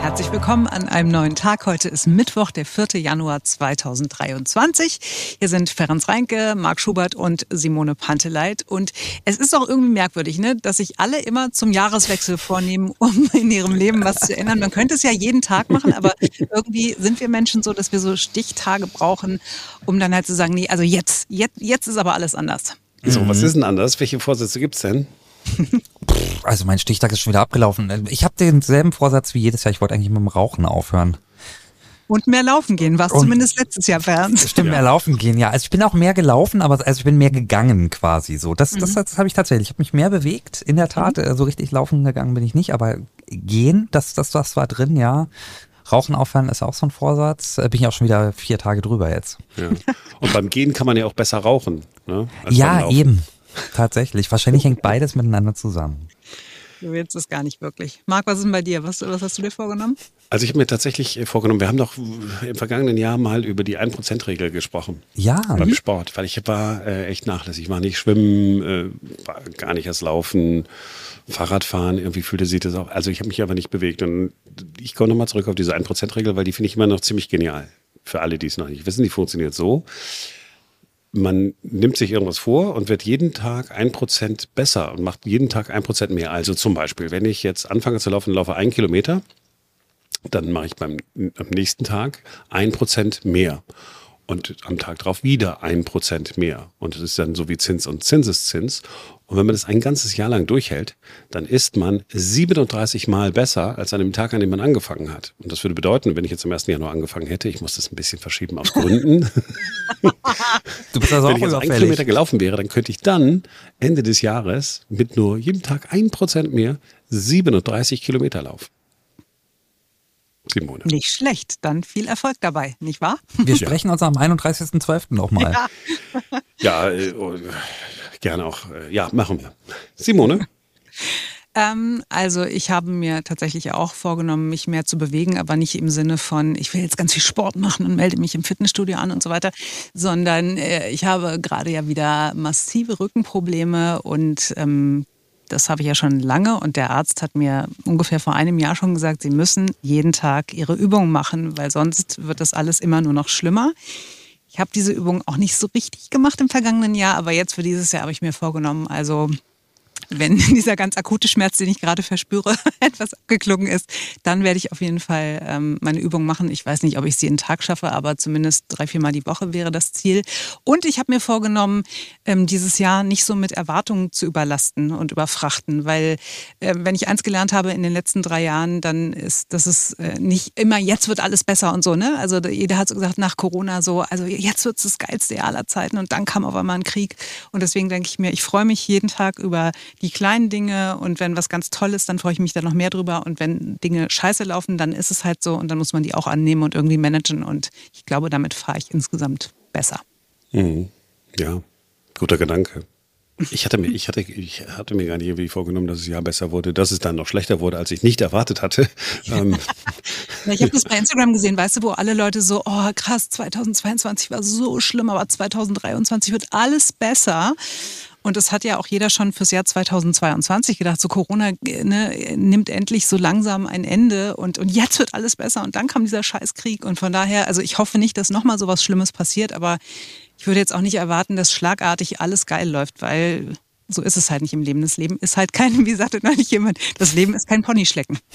Herzlich willkommen an einem neuen Tag. Heute ist Mittwoch, der 4. Januar 2023. Hier sind Ferenc Reinke, Marc Schubert und Simone Panteleit. Und es ist auch irgendwie merkwürdig, ne, dass sich alle immer zum Jahreswechsel vornehmen, um in ihrem Leben was zu ändern. Man könnte es ja jeden Tag machen, aber irgendwie sind wir Menschen so, dass wir so Stichtage brauchen, um dann halt zu sagen, nee, also jetzt, jetzt, jetzt ist aber alles anders. So, was ist denn anders? Welche Vorsätze gibt's denn? Also mein Stichtag ist schon wieder abgelaufen. Ich habe denselben Vorsatz wie jedes Jahr. Ich wollte eigentlich mit dem Rauchen aufhören. Und mehr laufen gehen, was zumindest letztes Jahr Ferenc. Stimmt, mehr laufen gehen, ja. Also ich bin auch mehr gelaufen, aber also ich bin mehr gegangen quasi so. Das, das, das habe ich tatsächlich. Ich habe mich mehr bewegt, in der Tat. Äh, So richtig laufen gegangen bin ich nicht, aber gehen, das, das, das war drin, ja. Rauchen aufhören ist auch so ein Vorsatz. Äh, Bin ich auch schon wieder vier Tage drüber jetzt. Ja. Und beim Gehen kann man ja auch besser rauchen. Ne? ja, eben. Tatsächlich. Wahrscheinlich hängt beides miteinander zusammen. Du willst es gar nicht wirklich. Marc, was ist denn bei dir? Was, was hast du dir vorgenommen? Also ich habe mir tatsächlich äh, vorgenommen, wir haben doch im vergangenen Jahr mal über die 1%-Regel gesprochen. Ja, Beim Sport, weil ich war äh, echt nachlässig. Ich war nicht schwimmen, äh, war gar nicht erst laufen, Fahrradfahren, irgendwie fühlte sich das auch. Also ich habe mich aber nicht bewegt. Und ich komme nochmal zurück auf diese 1%-Regel, weil die finde ich immer noch ziemlich genial. Für alle, die es noch nicht wissen, die funktioniert so. Man nimmt sich irgendwas vor und wird jeden Tag ein Prozent besser und macht jeden Tag ein Prozent mehr. Also zum Beispiel, wenn ich jetzt anfange zu laufen, laufe einen Kilometer, dann mache ich beim am nächsten Tag ein Prozent mehr. Und am Tag drauf wieder ein Prozent mehr. Und das ist dann so wie Zins und Zinseszins. Und wenn man das ein ganzes Jahr lang durchhält, dann ist man 37 Mal besser als an dem Tag, an dem man angefangen hat. Und das würde bedeuten, wenn ich jetzt am 1. Januar angefangen hätte, ich muss das ein bisschen verschieben aus Gründen. du bist also wenn auch ich also einen. Kilometer gelaufen wäre, dann könnte ich dann Ende des Jahres mit nur jedem Tag ein Prozent mehr 37 Kilometer laufen. Simone. Nicht schlecht. Dann viel Erfolg dabei, nicht wahr? Wir sprechen uns am 31.12. nochmal. Ja, äh, oh, gerne auch. Äh, ja, machen wir. Simone? Ähm, also ich habe mir tatsächlich auch vorgenommen, mich mehr zu bewegen, aber nicht im Sinne von, ich will jetzt ganz viel Sport machen und melde mich im Fitnessstudio an und so weiter, sondern äh, ich habe gerade ja wieder massive Rückenprobleme und ähm, das habe ich ja schon lange und der Arzt hat mir ungefähr vor einem Jahr schon gesagt, Sie müssen jeden Tag Ihre Übungen machen, weil sonst wird das alles immer nur noch schlimmer. Ich habe diese Übung auch nicht so richtig gemacht im vergangenen Jahr, aber jetzt für dieses Jahr habe ich mir vorgenommen, also wenn dieser ganz akute Schmerz, den ich gerade verspüre, etwas abgeklungen ist, dann werde ich auf jeden Fall ähm, meine Übung machen. Ich weiß nicht, ob ich sie jeden Tag schaffe, aber zumindest drei, viermal die Woche wäre das Ziel. Und ich habe mir vorgenommen, ähm, dieses Jahr nicht so mit Erwartungen zu überlasten und überfrachten, weil äh, wenn ich eins gelernt habe in den letzten drei Jahren, dann ist, dass es äh, nicht immer jetzt wird alles besser und so. Ne? Also jeder hat so gesagt nach Corona so, also jetzt wird es das geilste aller Zeiten und dann kam auf einmal ein Krieg. Und deswegen denke ich mir, ich freue mich jeden Tag über die kleinen Dinge und wenn was ganz toll ist, dann freue ich mich da noch mehr drüber und wenn Dinge scheiße laufen, dann ist es halt so und dann muss man die auch annehmen und irgendwie managen und ich glaube, damit fahre ich insgesamt besser. Mhm. Ja, guter Gedanke. Ich hatte, mir, ich, hatte, ich hatte mir gar nicht irgendwie vorgenommen, dass es ja besser wurde, dass es dann noch schlechter wurde, als ich nicht erwartet hatte. Ähm, Ja, ich habe das bei Instagram gesehen, weißt du, wo alle Leute so, oh krass, 2022 war so schlimm, aber 2023 wird alles besser. Und das hat ja auch jeder schon fürs Jahr 2022 gedacht. So Corona ne, nimmt endlich so langsam ein Ende und, und jetzt wird alles besser. Und dann kam dieser Scheißkrieg. Und von daher, also ich hoffe nicht, dass nochmal so was Schlimmes passiert, aber ich würde jetzt auch nicht erwarten, dass schlagartig alles geil läuft, weil so ist es halt nicht im Leben. Das Leben ist halt kein, wie sagte neulich jemand, das Leben ist kein Ponyschlecken.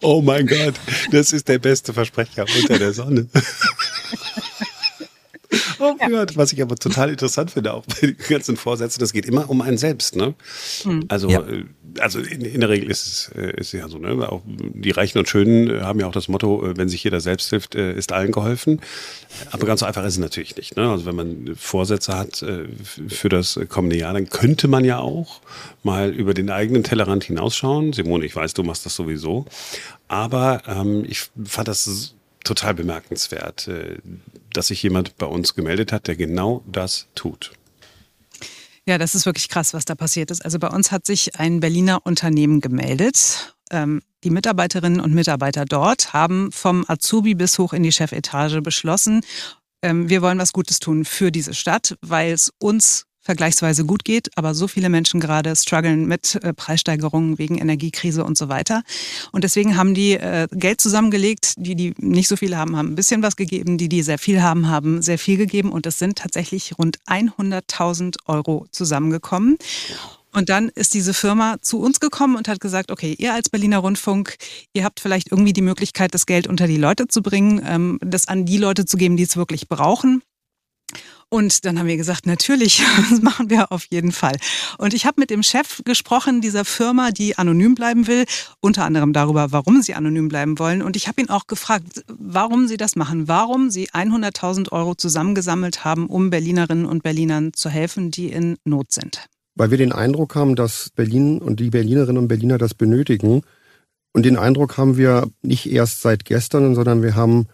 oh mein Gott, das ist der beste Versprecher unter der Sonne. Oh mein Gott, was ich aber total interessant finde, auch bei den ganzen Vorsätzen, das geht immer um einen selbst, ne? Also, Ja. äh, also in, in der Regel ist es, äh, ist ja so, ne? Auch die Reichen und Schönen äh, haben ja auch das Motto, wenn sich jeder selbst hilft, ist allen geholfen. Aber ganz so einfach ist es natürlich nicht. Ne? Also wenn man Vorsätze hat für das kommende Jahr, dann könnte man ja auch mal über den eigenen Tellerrand hinausschauen. Simone, ich weiß, du machst das sowieso. Aber ähm, ich fand das total bemerkenswert, äh, dass sich jemand bei uns gemeldet hat, der genau das tut. Ja, das ist wirklich krass, was da passiert ist. Also bei uns hat sich ein Berliner Unternehmen gemeldet. Ähm, die Mitarbeiterinnen und Mitarbeiter dort haben vom Azubi bis hoch in die Chefetage beschlossen, ähm, wir wollen was Gutes tun für diese Stadt, weil es uns vergleichsweise gut geht, aber so viele Menschen gerade strugglen mit äh, Preissteigerungen wegen Energiekrise und so weiter. Und deswegen haben die äh, Geld zusammengelegt. Die, die nicht so viel haben, haben ein bisschen was gegeben. Die, die sehr viel haben, haben sehr viel gegeben. Und es sind tatsächlich rund 100.000 Euro zusammengekommen. Und dann ist diese Firma zu uns gekommen und hat gesagt, okay, ihr als Berliner Rundfunk, ihr habt vielleicht irgendwie die Möglichkeit, das Geld unter die Leute zu bringen, ähm, das an die Leute zu geben, die es wirklich brauchen. Und dann haben wir gesagt, natürlich, das machen wir auf jeden Fall. Und ich habe mit dem Chef gesprochen dieser Firma, die anonym bleiben will, unter anderem darüber, warum sie anonym bleiben wollen. Und ich habe ihn auch gefragt, warum sie das machen, warum sie 100.000 Euro zusammengesammelt haben, um Berlinerinnen und Berlinern zu helfen, die in Not sind weil wir den Eindruck haben, dass Berlin und die Berlinerinnen und Berliner das benötigen. Und den Eindruck haben wir nicht erst seit gestern, sondern wir haben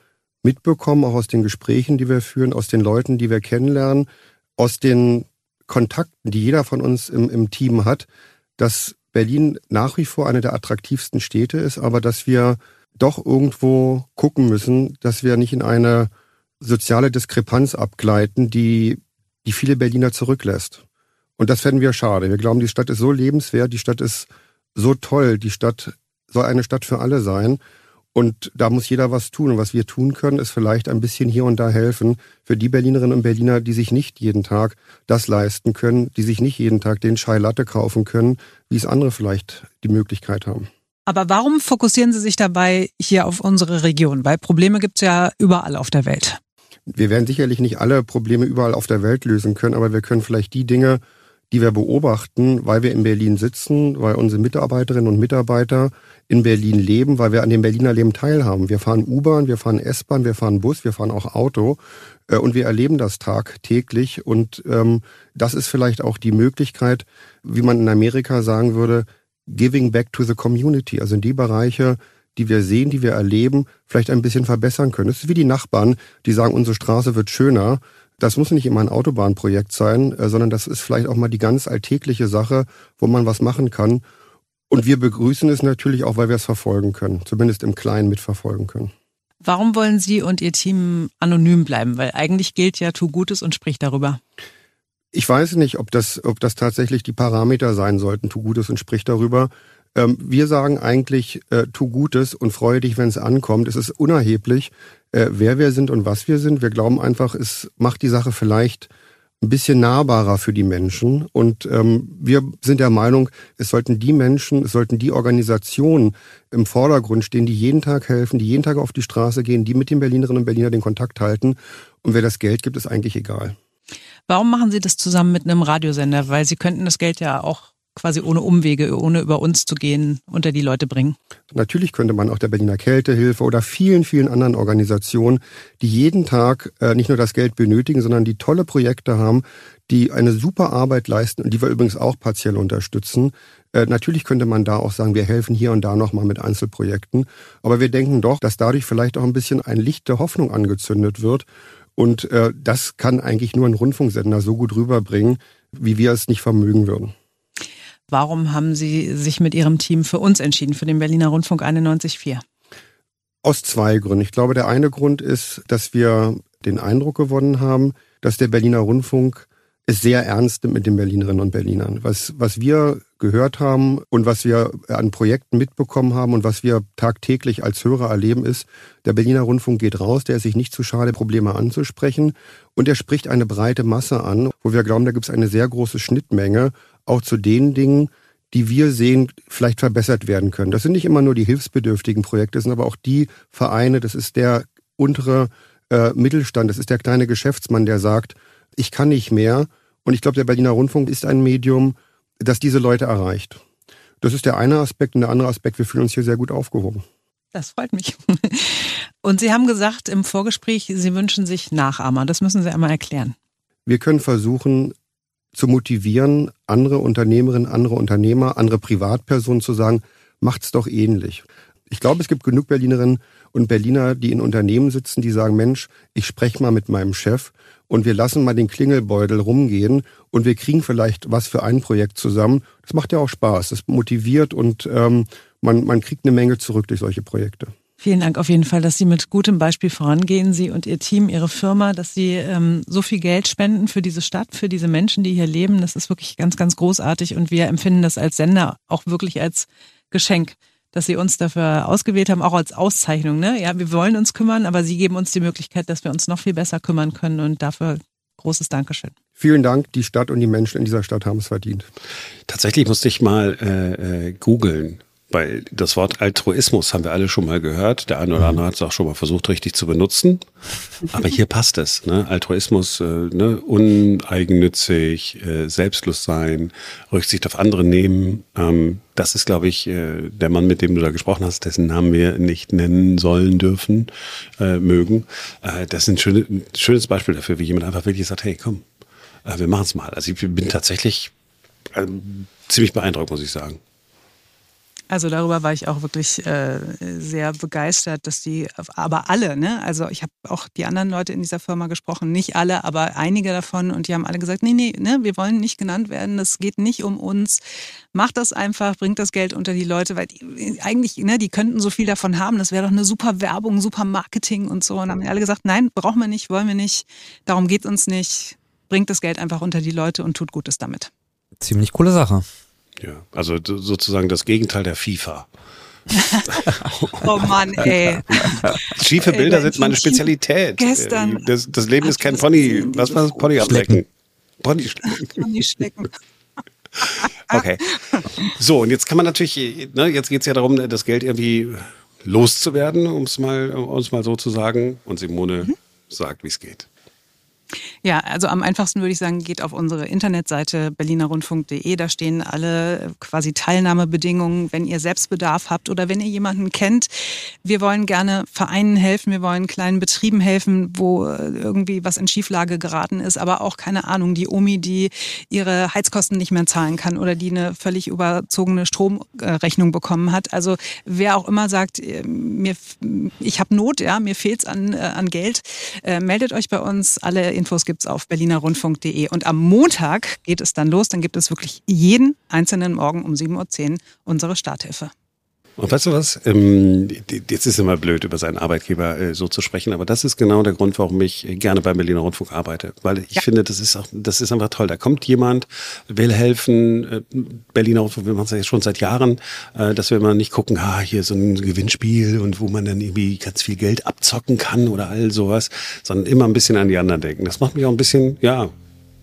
mitbekommen, auch aus den Gesprächen, die wir führen, aus den Leuten, die wir kennenlernen, aus den Kontakten, die jeder von uns im, im Team hat, dass Berlin nach wie vor eine der attraktivsten Städte ist, aber dass wir doch irgendwo gucken müssen, dass wir nicht in eine soziale Diskrepanz abgleiten, die, die viele Berliner zurücklässt. Und das fänden wir schade. Wir glauben, die Stadt ist so lebenswert, die Stadt ist so toll, die Stadt soll eine Stadt für alle sein. Und da muss jeder was tun. Und was wir tun können, ist vielleicht ein bisschen hier und da helfen für die Berlinerinnen und Berliner, die sich nicht jeden Tag das leisten können, die sich nicht jeden Tag den Chai Latte kaufen können, wie es andere vielleicht die Möglichkeit haben. Aber warum fokussieren Sie sich dabei hier auf unsere Region? Weil Probleme gibt es ja überall auf der Welt. Wir werden sicherlich nicht alle Probleme überall auf der Welt lösen können, aber wir können vielleicht die Dinge die wir beobachten, weil wir in Berlin sitzen, weil unsere Mitarbeiterinnen und Mitarbeiter in Berlin leben, weil wir an dem Berliner Leben teilhaben. Wir fahren U-Bahn, wir fahren S-Bahn, wir fahren Bus, wir fahren auch Auto äh, und wir erleben das tagtäglich. Und ähm, das ist vielleicht auch die Möglichkeit, wie man in Amerika sagen würde, giving back to the community, also in die Bereiche, die wir sehen, die wir erleben, vielleicht ein bisschen verbessern können. Es ist wie die Nachbarn, die sagen, unsere Straße wird schöner. Das muss nicht immer ein Autobahnprojekt sein, äh, sondern das ist vielleicht auch mal die ganz alltägliche Sache, wo man was machen kann. Und wir begrüßen es natürlich auch, weil wir es verfolgen können, zumindest im Kleinen mitverfolgen können. Warum wollen Sie und Ihr Team anonym bleiben? Weil eigentlich gilt ja, tu Gutes und sprich darüber. Ich weiß nicht, ob das, ob das tatsächlich die Parameter sein sollten, tu Gutes und sprich darüber. Ähm, wir sagen eigentlich, äh, tu Gutes und freue dich, wenn es ankommt. Es ist unerheblich, äh, wer wir sind und was wir sind. Wir glauben einfach, es macht die Sache vielleicht ein bisschen nahbarer für die Menschen. Und ähm, wir sind der Meinung, es sollten die Menschen, es sollten die Organisationen im Vordergrund stehen, die jeden Tag helfen, die jeden Tag auf die Straße gehen, die mit den Berlinerinnen und Berlinern den Kontakt halten. Und wer das Geld gibt, ist eigentlich egal. Warum machen Sie das zusammen mit einem Radiosender? Weil Sie könnten das Geld ja auch quasi ohne Umwege, ohne über uns zu gehen, unter die Leute bringen? Natürlich könnte man auch der Berliner Kältehilfe oder vielen, vielen anderen Organisationen, die jeden Tag äh, nicht nur das Geld benötigen, sondern die tolle Projekte haben, die eine super Arbeit leisten und die wir übrigens auch partiell unterstützen. Äh, natürlich könnte man da auch sagen, wir helfen hier und da nochmal mit Einzelprojekten. Aber wir denken doch, dass dadurch vielleicht auch ein bisschen ein Licht der Hoffnung angezündet wird. Und äh, das kann eigentlich nur ein Rundfunksender so gut rüberbringen, wie wir es nicht vermögen würden. Warum haben Sie sich mit Ihrem Team für uns entschieden, für den Berliner Rundfunk 91.4? Aus zwei Gründen. Ich glaube, der eine Grund ist, dass wir den Eindruck gewonnen haben, dass der Berliner Rundfunk es sehr ernst nimmt mit den Berlinerinnen und Berlinern. Was, was wir gehört haben und was wir an Projekten mitbekommen haben und was wir tagtäglich als Hörer erleben, ist, der Berliner Rundfunk geht raus, der ist sich nicht zu schade, Probleme anzusprechen und er spricht eine breite Masse an, wo wir glauben, da gibt es eine sehr große Schnittmenge auch zu den Dingen, die wir sehen, vielleicht verbessert werden können. Das sind nicht immer nur die hilfsbedürftigen Projekte, das sind aber auch die Vereine, das ist der untere äh, Mittelstand, das ist der kleine Geschäftsmann, der sagt, ich kann nicht mehr. Und ich glaube, der Berliner Rundfunk ist ein Medium, das diese Leute erreicht. Das ist der eine Aspekt. Und der andere Aspekt, wir fühlen uns hier sehr gut aufgehoben. Das freut mich. Und Sie haben gesagt im Vorgespräch, Sie wünschen sich Nachahmer. Das müssen Sie einmal erklären. Wir können versuchen, zu motivieren, andere Unternehmerinnen, andere Unternehmer, andere Privatpersonen zu sagen, macht's doch ähnlich. Ich glaube, es gibt genug Berlinerinnen und Berliner, die in Unternehmen sitzen, die sagen, Mensch, ich spreche mal mit meinem Chef und wir lassen mal den Klingelbeutel rumgehen und wir kriegen vielleicht was für ein Projekt zusammen. Das macht ja auch Spaß, das motiviert und ähm, man, man kriegt eine Menge zurück durch solche Projekte. Vielen Dank auf jeden Fall, dass Sie mit gutem Beispiel vorangehen, Sie und Ihr Team, Ihre Firma, dass Sie ähm, so viel Geld spenden für diese Stadt, für diese Menschen, die hier leben. Das ist wirklich ganz, ganz großartig und wir empfinden das als Sender auch wirklich als Geschenk, dass Sie uns dafür ausgewählt haben, auch als Auszeichnung. Ne? Ja, wir wollen uns kümmern, aber Sie geben uns die Möglichkeit, dass wir uns noch viel besser kümmern können und dafür großes Dankeschön. Vielen Dank, die Stadt und die Menschen in dieser Stadt haben es verdient. Tatsächlich musste ich mal äh, äh, googeln weil das Wort Altruismus haben wir alle schon mal gehört. Der eine oder andere hat es auch schon mal versucht, richtig zu benutzen. Aber hier passt es. Ne? Altruismus, äh, ne? uneigennützig, äh, selbstlos sein, Rücksicht auf andere nehmen. Ähm, das ist, glaube ich, äh, der Mann, mit dem du da gesprochen hast, dessen Namen wir nicht nennen sollen dürfen, äh, mögen. Äh, das ist ein, schöne, schönes Beispiel dafür, wie jemand einfach wirklich sagt, hey, komm, äh, wir machen es mal. Also ich bin tatsächlich äh, ziemlich beeindruckt, muss ich sagen. Also darüber war ich auch wirklich äh, sehr begeistert, dass die, aber alle, ne? Also ich habe auch die anderen Leute in dieser Firma gesprochen, nicht alle, aber einige davon und die haben alle gesagt, nee, nee, ne, wir wollen nicht genannt werden, das geht nicht um uns. Macht das einfach, bringt das Geld unter die Leute, weil die, eigentlich, ne, die könnten so viel davon haben, das wäre doch eine super Werbung, super Marketing und so. Und haben alle gesagt, nein, brauchen wir nicht, wollen wir nicht, darum geht uns nicht, bringt das Geld einfach unter die Leute und tut Gutes damit. Ziemlich coole Sache. Ja, also sozusagen das Gegenteil der FIFA. oh Mann, ey. Schiefe Bilder ey, sind meine Spezialität. Gestern. Das, das Leben ist kein Pony. Was war das? Pony ablecken. Pony schlecken. Pony schlecken. Okay. So, und jetzt kann man natürlich, ne, jetzt geht es ja darum, das Geld irgendwie loszuwerden, um es mal, mal so zu sagen. Und Simone mhm. sagt, wie es geht. Ja, also am einfachsten würde ich sagen, geht auf unsere Internetseite berlinerrundfunk.de. Da stehen alle quasi Teilnahmebedingungen, wenn ihr Selbstbedarf habt oder wenn ihr jemanden kennt. Wir wollen gerne Vereinen helfen, wir wollen kleinen Betrieben helfen, wo irgendwie was in Schieflage geraten ist, aber auch keine Ahnung, die Omi, die ihre Heizkosten nicht mehr zahlen kann oder die eine völlig überzogene Stromrechnung bekommen hat. Also wer auch immer sagt, äh, mir, ich habe Not, ja, mir fehlt's an, äh, an Geld, äh, meldet euch bei uns. Alle Infos gibt es auf berlinerrundfunk.de. Und am Montag geht es dann los. Dann gibt es wirklich jeden einzelnen Morgen um 7.10 Uhr unsere Starthilfe. Und weißt du was? Ähm, jetzt ist immer blöd, über seinen Arbeitgeber äh, so zu sprechen, aber das ist genau der Grund, warum ich gerne beim Berliner Rundfunk arbeite. Weil ich ja. finde, das ist auch, das ist einfach toll. Da kommt jemand, will helfen. Äh, Berliner Rundfunk, wir machen es ja schon seit Jahren, äh, dass wir immer nicht gucken, ah, hier so ein Gewinnspiel und wo man dann irgendwie ganz viel Geld abzocken kann oder all sowas, sondern immer ein bisschen an die anderen denken. Das macht mich auch ein bisschen, ja,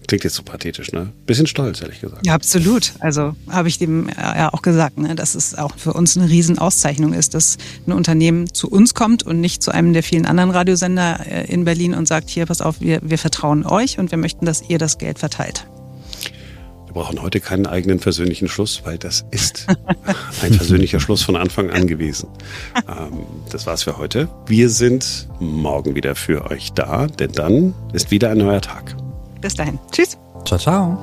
Klingt jetzt so pathetisch, ne? Bisschen stolz, ehrlich gesagt. Ja, absolut. Also habe ich dem ja auch gesagt, ne, dass es auch für uns eine Riesenauszeichnung ist, dass ein Unternehmen zu uns kommt und nicht zu einem der vielen anderen Radiosender äh, in Berlin und sagt, hier, pass auf, wir, wir vertrauen euch und wir möchten, dass ihr das Geld verteilt. Wir brauchen heute keinen eigenen persönlichen Schluss, weil das ist ein persönlicher Schluss von Anfang an gewesen. Ähm, das war's für heute. Wir sind morgen wieder für euch da, denn dann ist wieder ein neuer Tag. Bis dahin. Tschüss. Ciao, ciao.